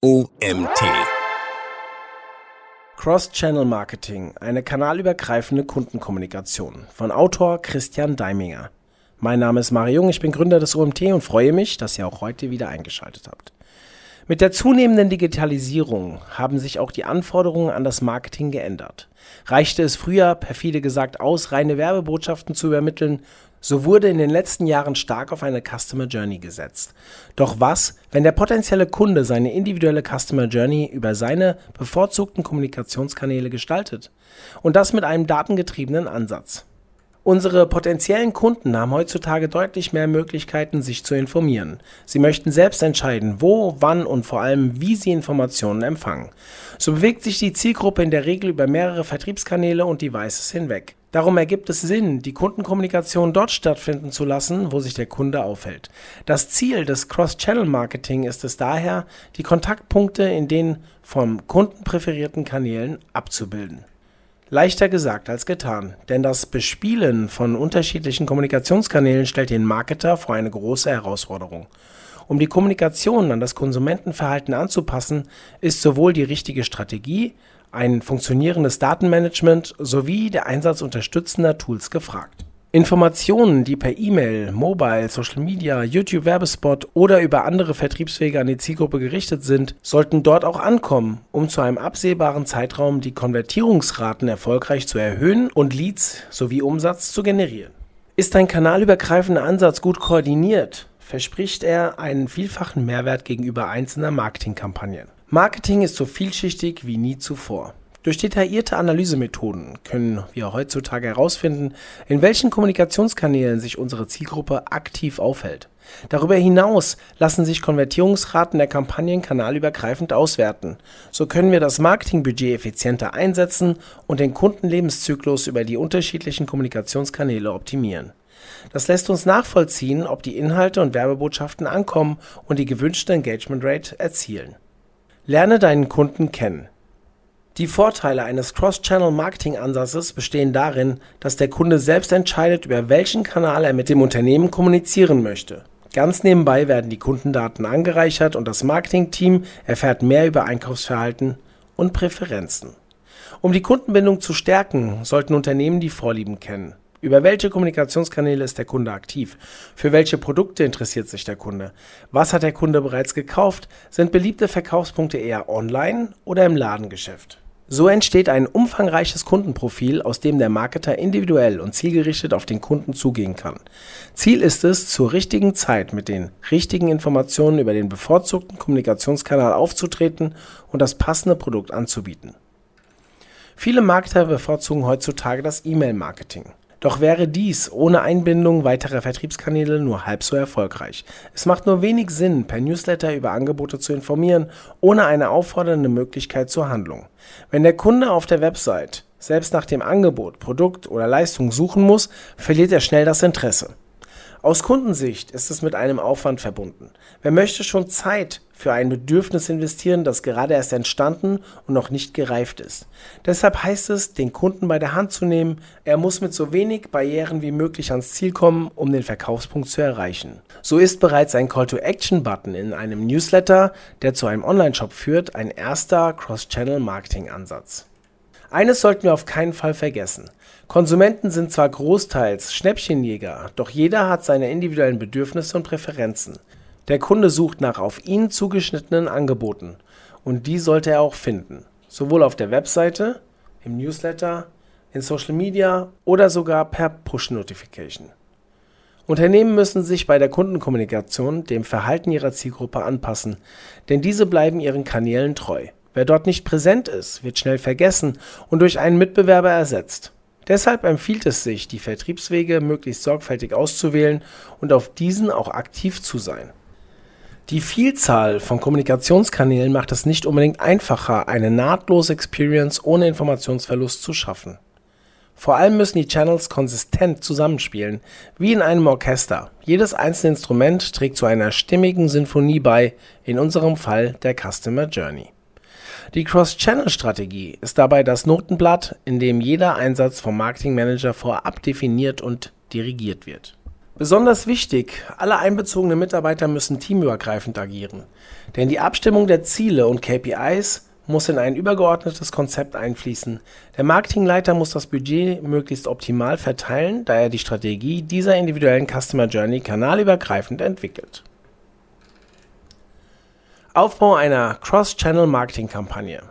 OMT. Cross-Channel Marketing, eine kanalübergreifende Kundenkommunikation von Autor Christian Deiminger. Mein Name ist Mario Jung, ich bin Gründer des OMT und freue mich, dass ihr auch heute wieder eingeschaltet habt. Mit der zunehmenden Digitalisierung haben sich auch die Anforderungen an das Marketing geändert. Reichte es früher, perfide gesagt, aus, reine Werbebotschaften zu übermitteln, so wurde in den letzten Jahren stark auf eine Customer Journey gesetzt. Doch was, wenn der potenzielle Kunde seine individuelle Customer Journey über seine bevorzugten Kommunikationskanäle gestaltet? Und das mit einem datengetriebenen Ansatz. Unsere potenziellen Kunden haben heutzutage deutlich mehr Möglichkeiten, sich zu informieren. Sie möchten selbst entscheiden, wo, wann und vor allem, wie sie Informationen empfangen. So bewegt sich die Zielgruppe in der Regel über mehrere Vertriebskanäle und Devices hinweg. Darum ergibt es Sinn, die Kundenkommunikation dort stattfinden zu lassen, wo sich der Kunde aufhält. Das Ziel des Cross-Channel-Marketing ist es daher, die Kontaktpunkte in den vom Kunden präferierten Kanälen abzubilden. Leichter gesagt als getan, denn das Bespielen von unterschiedlichen Kommunikationskanälen stellt den Marketer vor eine große Herausforderung. Um die Kommunikation an das Konsumentenverhalten anzupassen, ist sowohl die richtige Strategie, ein funktionierendes Datenmanagement sowie der Einsatz unterstützender Tools gefragt. Informationen, die per E-Mail, Mobile, Social Media, YouTube-Werbespot oder über andere Vertriebswege an die Zielgruppe gerichtet sind, sollten dort auch ankommen, um zu einem absehbaren Zeitraum die Konvertierungsraten erfolgreich zu erhöhen und Leads sowie Umsatz zu generieren. Ist ein kanalübergreifender Ansatz gut koordiniert, verspricht er einen vielfachen Mehrwert gegenüber einzelner Marketingkampagnen. Marketing ist so vielschichtig wie nie zuvor. Durch detaillierte Analysemethoden können wir heutzutage herausfinden, in welchen Kommunikationskanälen sich unsere Zielgruppe aktiv aufhält. Darüber hinaus lassen sich Konvertierungsraten der Kampagnen kanalübergreifend auswerten. So können wir das Marketingbudget effizienter einsetzen und den Kundenlebenszyklus über die unterschiedlichen Kommunikationskanäle optimieren. Das lässt uns nachvollziehen, ob die Inhalte und Werbebotschaften ankommen und die gewünschte Engagement Rate erzielen. Lerne deinen Kunden kennen. Die Vorteile eines Cross-Channel-Marketing-Ansatzes bestehen darin, dass der Kunde selbst entscheidet, über welchen Kanal er mit dem Unternehmen kommunizieren möchte. Ganz nebenbei werden die Kundendaten angereichert und das Marketing-Team erfährt mehr über Einkaufsverhalten und Präferenzen. Um die Kundenbindung zu stärken, sollten Unternehmen die Vorlieben kennen. Über welche Kommunikationskanäle ist der Kunde aktiv? Für welche Produkte interessiert sich der Kunde? Was hat der Kunde bereits gekauft? Sind beliebte Verkaufspunkte eher online oder im Ladengeschäft? So entsteht ein umfangreiches Kundenprofil, aus dem der Marketer individuell und zielgerichtet auf den Kunden zugehen kann. Ziel ist es, zur richtigen Zeit mit den richtigen Informationen über den bevorzugten Kommunikationskanal aufzutreten und das passende Produkt anzubieten. Viele Marketer bevorzugen heutzutage das E-Mail-Marketing. Doch wäre dies ohne Einbindung weiterer Vertriebskanäle nur halb so erfolgreich. Es macht nur wenig Sinn, per Newsletter über Angebote zu informieren, ohne eine auffordernde Möglichkeit zur Handlung. Wenn der Kunde auf der Website selbst nach dem Angebot, Produkt oder Leistung suchen muss, verliert er schnell das Interesse. Aus Kundensicht ist es mit einem Aufwand verbunden. Wer möchte schon Zeit für ein Bedürfnis investieren, das gerade erst entstanden und noch nicht gereift ist? Deshalb heißt es, den Kunden bei der Hand zu nehmen. Er muss mit so wenig Barrieren wie möglich ans Ziel kommen, um den Verkaufspunkt zu erreichen. So ist bereits ein Call-to-Action-Button in einem Newsletter, der zu einem Online-Shop führt, ein erster Cross-Channel-Marketing-Ansatz. Eines sollten wir auf keinen Fall vergessen. Konsumenten sind zwar großteils Schnäppchenjäger, doch jeder hat seine individuellen Bedürfnisse und Präferenzen. Der Kunde sucht nach auf ihn zugeschnittenen Angeboten und die sollte er auch finden, sowohl auf der Webseite, im Newsletter, in Social Media oder sogar per Push-Notification. Unternehmen müssen sich bei der Kundenkommunikation dem Verhalten ihrer Zielgruppe anpassen, denn diese bleiben ihren Kanälen treu. Wer dort nicht präsent ist, wird schnell vergessen und durch einen Mitbewerber ersetzt. Deshalb empfiehlt es sich, die Vertriebswege möglichst sorgfältig auszuwählen und auf diesen auch aktiv zu sein. Die Vielzahl von Kommunikationskanälen macht es nicht unbedingt einfacher, eine nahtlose Experience ohne Informationsverlust zu schaffen. Vor allem müssen die Channels konsistent zusammenspielen, wie in einem Orchester. Jedes einzelne Instrument trägt zu einer stimmigen Sinfonie bei, in unserem Fall der Customer Journey. Die Cross-Channel-Strategie ist dabei das Notenblatt, in dem jeder Einsatz vom Marketing Manager vorab definiert und dirigiert wird. Besonders wichtig, alle einbezogenen Mitarbeiter müssen teamübergreifend agieren, denn die Abstimmung der Ziele und KPIs muss in ein übergeordnetes Konzept einfließen. Der Marketingleiter muss das Budget möglichst optimal verteilen, da er die Strategie dieser individuellen Customer Journey kanalübergreifend entwickelt. Aufbau einer Cross-Channel-Marketing-Kampagne.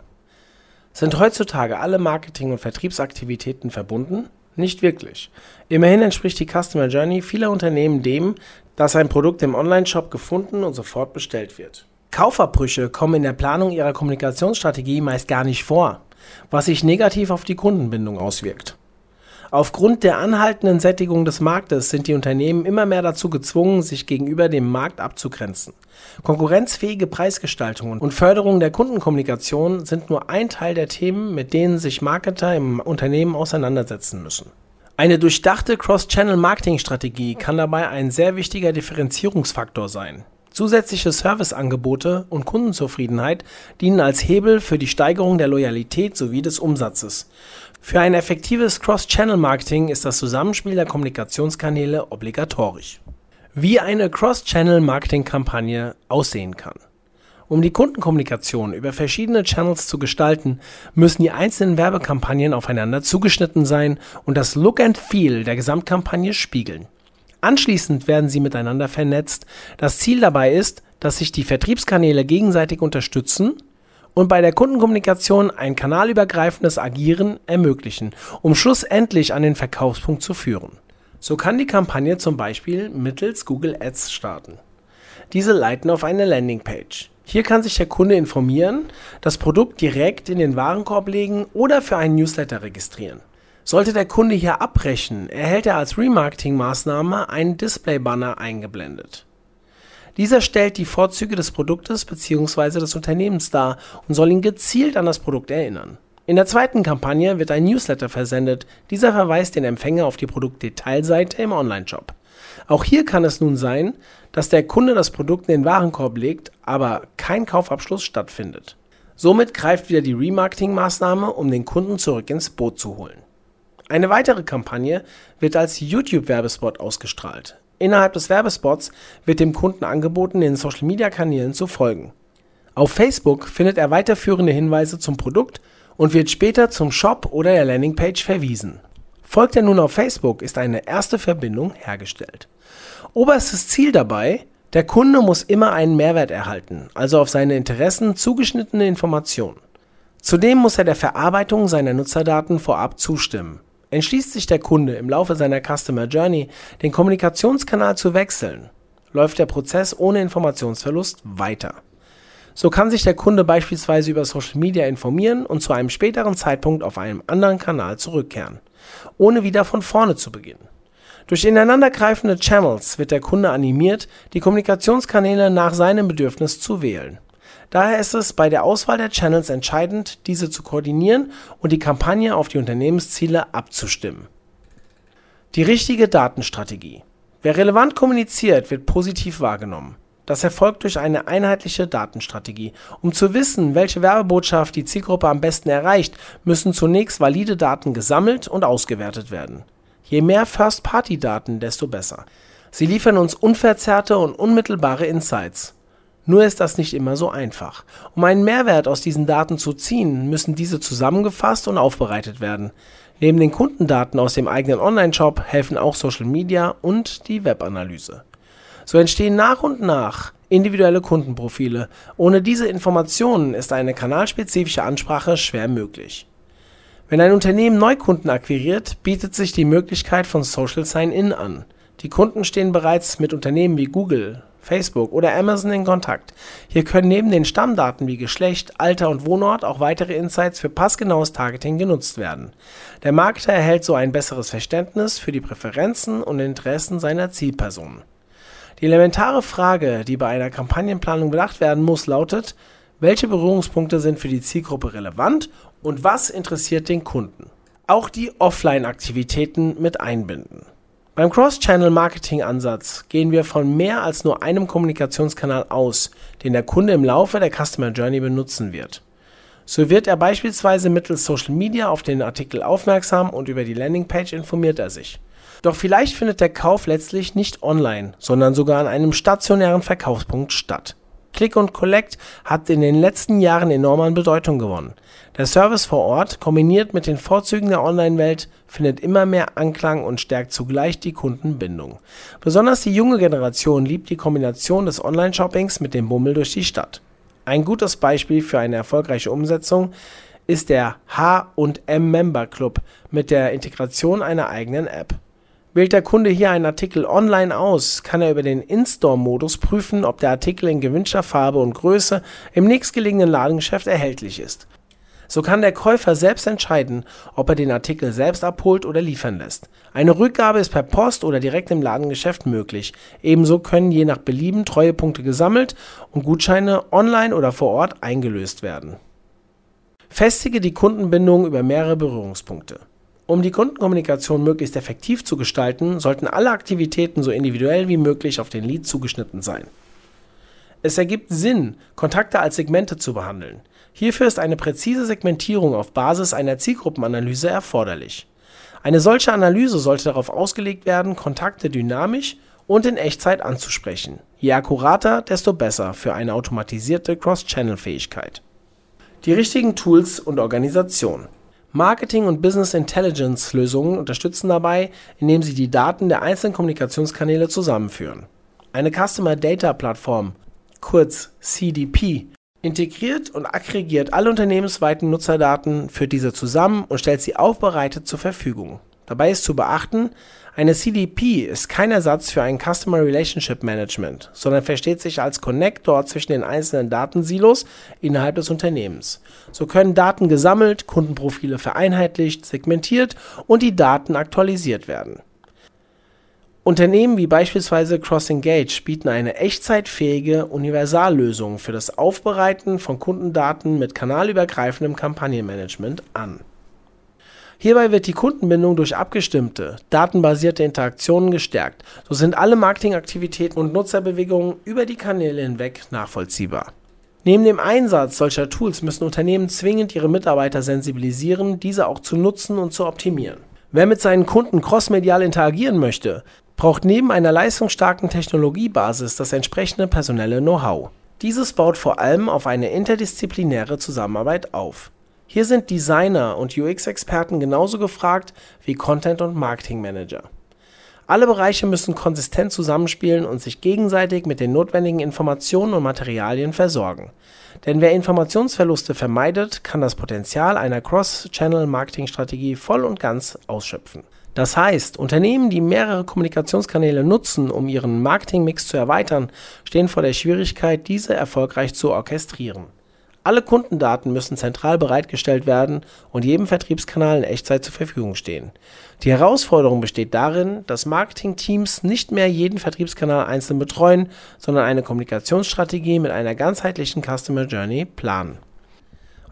Sind heutzutage alle Marketing- und Vertriebsaktivitäten verbunden? Nicht wirklich. Immerhin entspricht die Customer Journey vieler Unternehmen dem, dass ein Produkt im Onlineshop gefunden und sofort bestellt wird. Kaufabbrüche kommen in der Planung ihrer Kommunikationsstrategie meist gar nicht vor, was sich negativ auf die Kundenbindung auswirkt. Aufgrund der anhaltenden Sättigung des Marktes sind die Unternehmen immer mehr dazu gezwungen, sich gegenüber dem Markt abzugrenzen. Konkurrenzfähige Preisgestaltung und Förderung der Kundenkommunikation sind nur ein Teil der Themen, mit denen sich Marketer im Unternehmen auseinandersetzen müssen. Eine durchdachte Cross-Channel-Marketing-Strategie kann dabei ein sehr wichtiger Differenzierungsfaktor sein. Zusätzliche Serviceangebote und Kundenzufriedenheit dienen als Hebel für die Steigerung der Loyalität sowie des Umsatzes. Für ein effektives Cross-Channel-Marketing ist das Zusammenspiel der Kommunikationskanäle obligatorisch. Wie eine Cross-Channel-Marketing-Kampagne aussehen kann. Um die Kundenkommunikation über verschiedene Channels zu gestalten, müssen die einzelnen Werbekampagnen aufeinander zugeschnitten sein und das Look and Feel der Gesamtkampagne spiegeln. Anschließend werden sie miteinander vernetzt. Das Ziel dabei ist, dass sich die Vertriebskanäle gegenseitig unterstützen und bei der Kundenkommunikation ein kanalübergreifendes Agieren ermöglichen, um schlussendlich an den Verkaufspunkt zu führen. So kann die Kampagne zum Beispiel mittels Google Ads starten. Diese leiten auf eine Landingpage. Hier kann sich der Kunde informieren, das Produkt direkt in den Warenkorb legen oder für einen Newsletter registrieren. Sollte der Kunde hier abbrechen, erhält er als Remarketing-Maßnahme einen Display-Banner eingeblendet. Dieser stellt die Vorzüge des Produktes bzw. des Unternehmens dar und soll ihn gezielt an das Produkt erinnern. In der zweiten Kampagne wird ein Newsletter versendet. Dieser verweist den Empfänger auf die Produktdetailseite im Onlineshop. Auch hier kann es nun sein, dass der Kunde das Produkt in den Warenkorb legt, aber kein Kaufabschluss stattfindet. Somit greift wieder die Remarketing-Maßnahme, um den Kunden zurück ins Boot zu holen. Eine weitere Kampagne wird als YouTube-Werbespot ausgestrahlt. Innerhalb des Werbespots wird dem Kunden angeboten, den Social-Media-Kanälen zu folgen. Auf Facebook findet er weiterführende Hinweise zum Produkt und wird später zum Shop oder der Landingpage verwiesen. Folgt er nun auf Facebook, ist eine erste Verbindung hergestellt. Oberstes Ziel dabei, der Kunde muss immer einen Mehrwert erhalten, also auf seine Interessen zugeschnittene Informationen. Zudem muss er der Verarbeitung seiner Nutzerdaten vorab zustimmen. Entschließt sich der Kunde im Laufe seiner Customer Journey, den Kommunikationskanal zu wechseln, läuft der Prozess ohne Informationsverlust weiter. So kann sich der Kunde beispielsweise über Social Media informieren und zu einem späteren Zeitpunkt auf einem anderen Kanal zurückkehren, ohne wieder von vorne zu beginnen. Durch ineinandergreifende Channels wird der Kunde animiert, die Kommunikationskanäle nach seinem Bedürfnis zu wählen. Daher ist es bei der Auswahl der Channels entscheidend, diese zu koordinieren und die Kampagne auf die Unternehmensziele abzustimmen. Die richtige Datenstrategie. Wer relevant kommuniziert, wird positiv wahrgenommen. Das erfolgt durch eine einheitliche Datenstrategie. Um zu wissen, welche Werbebotschaft die Zielgruppe am besten erreicht, müssen zunächst valide Daten gesammelt und ausgewertet werden. Je mehr First-Party-Daten, desto besser. Sie liefern uns unverzerrte und unmittelbare Insights. Nur ist das nicht immer so einfach. Um einen Mehrwert aus diesen Daten zu ziehen, müssen diese zusammengefasst und aufbereitet werden. Neben den Kundendaten aus dem eigenen Online-Shop helfen auch Social Media und die Webanalyse. So entstehen nach und nach individuelle Kundenprofile. Ohne diese Informationen ist eine kanalspezifische Ansprache schwer möglich. Wenn ein Unternehmen Neukunden akquiriert, bietet sich die Möglichkeit von Social Sign-In an. Die Kunden stehen bereits mit Unternehmen wie Google, Facebook oder Amazon in Kontakt. Hier können neben den Stammdaten wie Geschlecht, Alter und Wohnort auch weitere Insights für passgenaues Targeting genutzt werden. Der Marketer erhält so ein besseres Verständnis für die Präferenzen und Interessen seiner Zielpersonen. Die elementare Frage, die bei einer Kampagnenplanung bedacht werden muss, lautet, welche Berührungspunkte sind für die Zielgruppe relevant und was interessiert den Kunden? Auch die Offline-Aktivitäten mit einbinden. Beim Cross-Channel-Marketing-Ansatz gehen wir von mehr als nur einem Kommunikationskanal aus, den der Kunde im Laufe der Customer Journey benutzen wird. So wird er beispielsweise mittels Social Media auf den Artikel aufmerksam und über die Landingpage informiert er sich. Doch vielleicht findet der Kauf letztlich nicht online, sondern sogar an einem stationären Verkaufspunkt statt. Click und Collect hat in den letzten Jahren enorm an Bedeutung gewonnen. Der Service vor Ort, kombiniert mit den Vorzügen der Online-Welt, findet immer mehr Anklang und stärkt zugleich die Kundenbindung. Besonders die junge Generation liebt die Kombination des Online-Shoppings mit dem Bummel durch die Stadt. Ein gutes Beispiel für eine erfolgreiche Umsetzung ist der H&M Member Club mit der Integration einer eigenen App. Wählt der Kunde hier einen Artikel online aus, kann er über den In-Store-Modus prüfen, ob der Artikel in gewünschter Farbe und Größe im nächstgelegenen Ladengeschäft erhältlich ist. So kann der Käufer selbst entscheiden, ob er den Artikel selbst abholt oder liefern lässt. Eine Rückgabe ist per Post oder direkt im Ladengeschäft möglich. Ebenso können je nach Belieben Treuepunkte gesammelt und Gutscheine online oder vor Ort eingelöst werden. Festige die Kundenbindung über mehrere Berührungspunkte. Um die Kundenkommunikation möglichst effektiv zu gestalten, sollten alle Aktivitäten so individuell wie möglich auf den Lead zugeschnitten sein. Es ergibt Sinn, Kontakte als Segmente zu behandeln. Hierfür ist eine präzise Segmentierung auf Basis einer Zielgruppenanalyse erforderlich. Eine solche Analyse sollte darauf ausgelegt werden, Kontakte dynamisch und in Echtzeit anzusprechen. Je akkurater, desto besser für eine automatisierte Cross-Channel-Fähigkeit. Die richtigen Tools und Organisation. Marketing und Business Intelligence Lösungen unterstützen dabei, indem sie die Daten der einzelnen Kommunikationskanäle zusammenführen. Eine Customer Data Plattform, kurz CDP, integriert und aggregiert alle unternehmensweiten Nutzerdaten, führt diese zusammen und stellt sie aufbereitet zur Verfügung. Dabei ist zu beachten, eine CDP ist kein Ersatz für ein Customer Relationship Management, sondern versteht sich als Connector zwischen den einzelnen Datensilos innerhalb des Unternehmens. So können Daten gesammelt, Kundenprofile vereinheitlicht, segmentiert und die Daten aktualisiert werden. Unternehmen wie beispielsweise CrossEngage bieten eine echtzeitfähige Universallösung für das Aufbereiten von Kundendaten mit kanalübergreifendem Kampagnenmanagement an Hierbei wird die Kundenbindung durch abgestimmte, datenbasierte Interaktionen gestärkt. So sind alle Marketingaktivitäten und Nutzerbewegungen über die Kanäle hinweg nachvollziehbar. Neben dem Einsatz solcher Tools müssen Unternehmen zwingend ihre Mitarbeiter sensibilisieren, diese auch zu nutzen und zu optimieren. Wer mit seinen Kunden crossmedial interagieren möchte, braucht neben einer leistungsstarken Technologiebasis das entsprechende personelle Know-how. Dieses baut vor allem auf eine interdisziplinäre Zusammenarbeit auf. Hier sind Designer und UX-Experten genauso gefragt wie Content- und Marketing-Manager. Alle Bereiche müssen konsistent zusammenspielen und sich gegenseitig mit den notwendigen Informationen und Materialien versorgen. Denn wer Informationsverluste vermeidet, kann das Potenzial einer Cross-Channel-Marketing-Strategie voll und ganz ausschöpfen. Das heißt, Unternehmen, die mehrere Kommunikationskanäle nutzen, um ihren Marketingmix zu erweitern, stehen vor der Schwierigkeit, diese erfolgreich zu orchestrieren. Alle Kundendaten müssen zentral bereitgestellt werden und jedem Vertriebskanal in Echtzeit zur Verfügung stehen. Die Herausforderung besteht darin, dass Marketingteams nicht mehr jeden Vertriebskanal einzeln betreuen, sondern eine Kommunikationsstrategie mit einer ganzheitlichen Customer Journey planen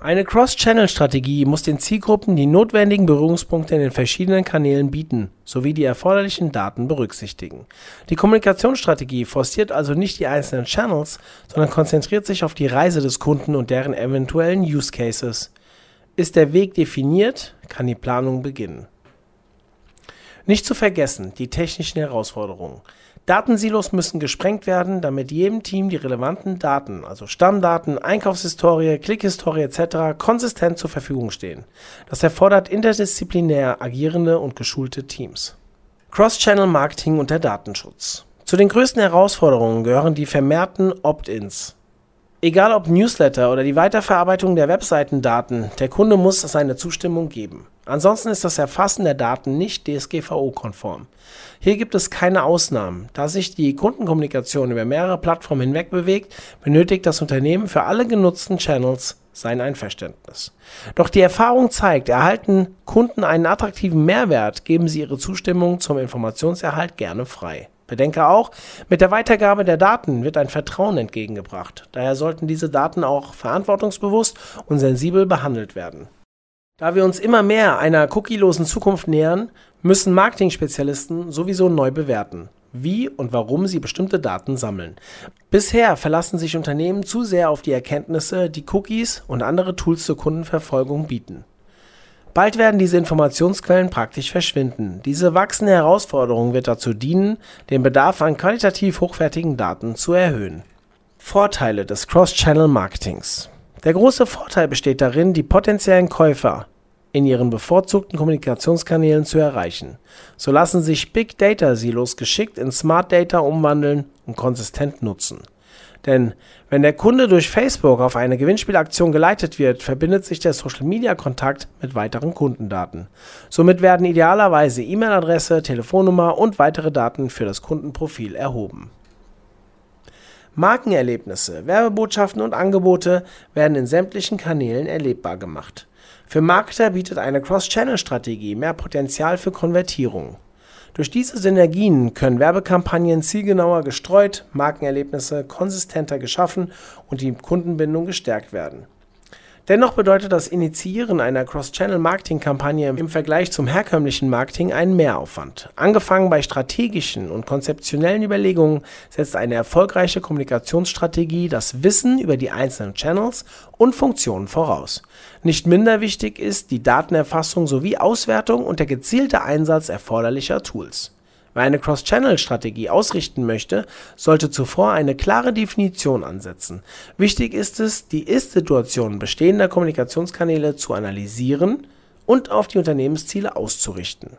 eine Cross-Channel-Strategie muss den Zielgruppen die notwendigen Berührungspunkte in den verschiedenen Kanälen bieten sowie die erforderlichen Daten berücksichtigen. Die Kommunikationsstrategie forciert also nicht die einzelnen Channels, sondern konzentriert sich auf die Reise des Kunden und deren eventuellen Use Cases. Ist der Weg definiert, kann die Planung beginnen. Nicht zu vergessen die technischen Herausforderungen. Datensilos müssen gesprengt werden, damit jedem Team die relevanten Daten, also Stammdaten, Einkaufshistorie, Klickhistorie etc. konsistent zur Verfügung stehen. Das erfordert interdisziplinär agierende und geschulte Teams. Cross-Channel Marketing und der Datenschutz. Zu den größten Herausforderungen gehören die vermehrten Opt-ins. Egal ob Newsletter oder die Weiterverarbeitung der Webseitendaten, der Kunde muss seine Zustimmung geben. Ansonsten ist das Erfassen der Daten nicht DSGVO-konform. Hier gibt es keine Ausnahmen. Da sich die Kundenkommunikation über mehrere Plattformen hinweg bewegt, benötigt das Unternehmen für alle genutzten Channels sein Einverständnis. Doch die Erfahrung zeigt, erhalten Kunden einen attraktiven Mehrwert, geben sie ihre Zustimmung zum Informationserhalt gerne frei. Bedenke auch, mit der Weitergabe der Daten wird ein Vertrauen entgegengebracht. Daher sollten diese Daten auch verantwortungsbewusst und sensibel behandelt werden. Da wir uns immer mehr einer cookielosen Zukunft nähern, müssen Marketing-Spezialisten sowieso neu bewerten, wie und warum sie bestimmte Daten sammeln. Bisher verlassen sich Unternehmen zu sehr auf die Erkenntnisse, die Cookies und andere Tools zur Kundenverfolgung bieten. Bald werden diese Informationsquellen praktisch verschwinden. Diese wachsende Herausforderung wird dazu dienen, den Bedarf an qualitativ hochwertigen Daten zu erhöhen. Vorteile des Cross-Channel-Marketings. Der große Vorteil besteht darin, die potenziellen Käufer in ihren bevorzugten Kommunikationskanälen zu erreichen. So lassen sich Big Data Silos geschickt in Smart Data umwandeln und konsistent nutzen. Denn wenn der Kunde durch Facebook auf eine Gewinnspielaktion geleitet wird, verbindet sich der Social-Media-Kontakt mit weiteren Kundendaten. Somit werden idealerweise E-Mail-Adresse, Telefonnummer und weitere Daten für das Kundenprofil erhoben. Markenerlebnisse, Werbebotschaften und Angebote werden in sämtlichen Kanälen erlebbar gemacht. Für Marketer bietet eine Cross-Channel-Strategie mehr Potenzial für Konvertierung. Durch diese Synergien können Werbekampagnen zielgenauer gestreut, Markenerlebnisse konsistenter geschaffen und die Kundenbindung gestärkt werden Dennoch bedeutet das Initiieren einer Cross-Channel-Marketing-Kampagne im Vergleich zum herkömmlichen Marketing einen Mehraufwand. Angefangen bei strategischen und konzeptionellen Überlegungen setzt eine erfolgreiche Kommunikationsstrategie das Wissen über die einzelnen Channels und Funktionen voraus. Nicht minder wichtig ist die Datenerfassung sowie Auswertung und der gezielte Einsatz erforderlicher Tools Wer eine Cross-Channel-Strategie ausrichten möchte, sollte zuvor eine klare Definition ansetzen. Wichtig ist es, die Ist-Situation bestehender Kommunikationskanäle zu analysieren und auf die Unternehmensziele auszurichten.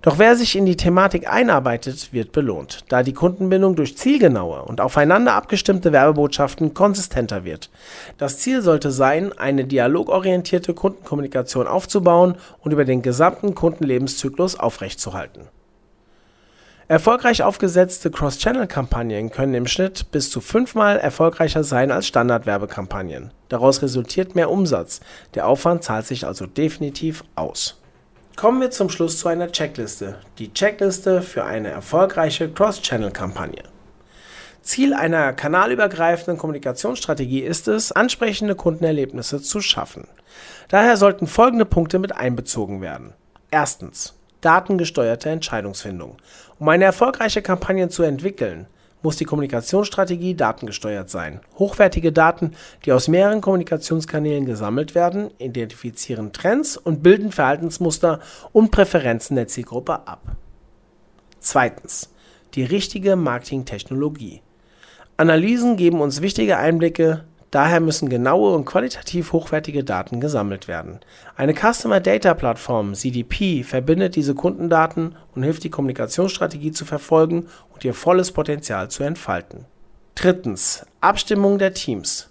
Doch wer sich in die Thematik einarbeitet, wird belohnt, da die Kundenbindung durch zielgenaue und aufeinander abgestimmte Werbebotschaften konsistenter wird. Das Ziel sollte sein, eine dialogorientierte Kundenkommunikation aufzubauen und über den gesamten Kundenlebenszyklus aufrechtzuerhalten. Erfolgreich aufgesetzte Cross-Channel-Kampagnen können im Schnitt bis zu fünfmal erfolgreicher sein als Standard-Werbekampagnen. Daraus resultiert mehr Umsatz. Der Aufwand zahlt sich also definitiv aus. Kommen wir zum Schluss zu einer Checkliste. Die Checkliste für eine erfolgreiche Cross-Channel-Kampagne. Ziel einer kanalübergreifenden Kommunikationsstrategie ist es, ansprechende Kundenerlebnisse zu schaffen. Daher sollten folgende Punkte mit einbezogen werden. Erstens datengesteuerte Entscheidungsfindung. Um eine erfolgreiche Kampagne zu entwickeln, muss die Kommunikationsstrategie datengesteuert sein. Hochwertige Daten, die aus mehreren Kommunikationskanälen gesammelt werden, identifizieren Trends und bilden Verhaltensmuster und Präferenzen der Zielgruppe ab. Zweitens. Die richtige Marketingtechnologie. Analysen geben uns wichtige Einblicke Daher müssen genaue und qualitativ hochwertige Daten gesammelt werden. Eine Customer Data Plattform (CDP) verbindet diese Kundendaten und hilft die Kommunikationsstrategie zu verfolgen und ihr volles Potenzial zu entfalten. Drittens. Abstimmung der Teams.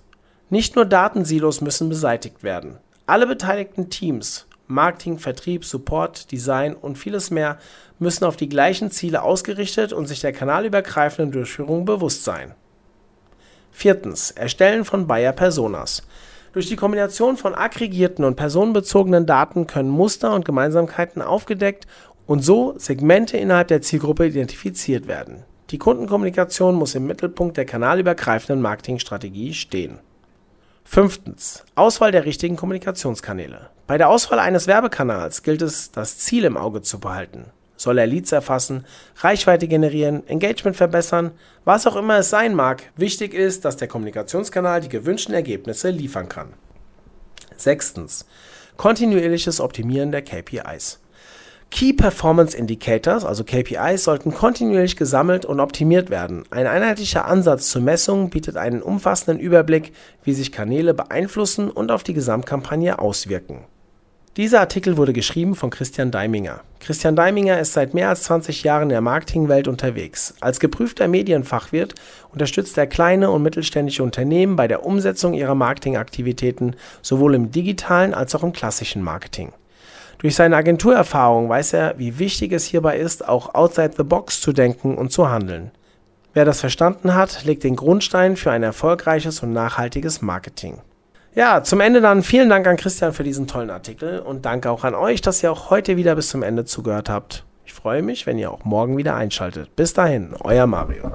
Nicht nur Datensilos müssen beseitigt werden. Alle beteiligten Teams Marketing, Vertrieb, Support, Design und vieles mehr müssen auf die gleichen Ziele ausgerichtet und sich der kanalübergreifenden Durchführung bewusst sein Viertens. Erstellen von Buyer-Personas. Durch die Kombination von aggregierten und personenbezogenen Daten können Muster und Gemeinsamkeiten aufgedeckt und so Segmente innerhalb der Zielgruppe identifiziert werden. Die Kundenkommunikation muss im Mittelpunkt der kanalübergreifenden Marketingstrategie stehen. Fünftens. Auswahl der richtigen Kommunikationskanäle. Bei der Auswahl eines Werbekanals gilt es, das Ziel im Auge zu behalten. Soll er Leads erfassen, Reichweite generieren, Engagement verbessern, was auch immer es sein mag, wichtig ist, dass der Kommunikationskanal die gewünschten Ergebnisse liefern kann. Sechstens. Kontinuierliches Optimieren der KPIs. Key Performance Indicators, also KPIs, sollten kontinuierlich gesammelt und optimiert werden. Ein einheitlicher Ansatz zur Messung bietet einen umfassenden Überblick, wie sich Kanäle beeinflussen und auf die Gesamtkampagne auswirken. Dieser Artikel wurde geschrieben von Christian Deiminger. Christian Deiminger ist seit mehr als 20 Jahren in der Marketingwelt unterwegs. Als geprüfter Medienfachwirt unterstützt er kleine und mittelständische Unternehmen bei der Umsetzung ihrer Marketingaktivitäten sowohl im digitalen als auch im klassischen Marketing. Durch seine Agenturerfahrung weiß er, wie wichtig es hierbei ist, auch outside the box zu denken und zu handeln. Wer das verstanden hat, legt den Grundstein für ein erfolgreiches und nachhaltiges Marketing. Ja, zum Ende dann vielen Dank an Christian für diesen tollen Artikel und danke auch an euch, dass ihr auch heute wieder bis zum Ende zugehört habt. Ich freue mich, wenn ihr auch morgen wieder einschaltet. Bis dahin, euer Mario.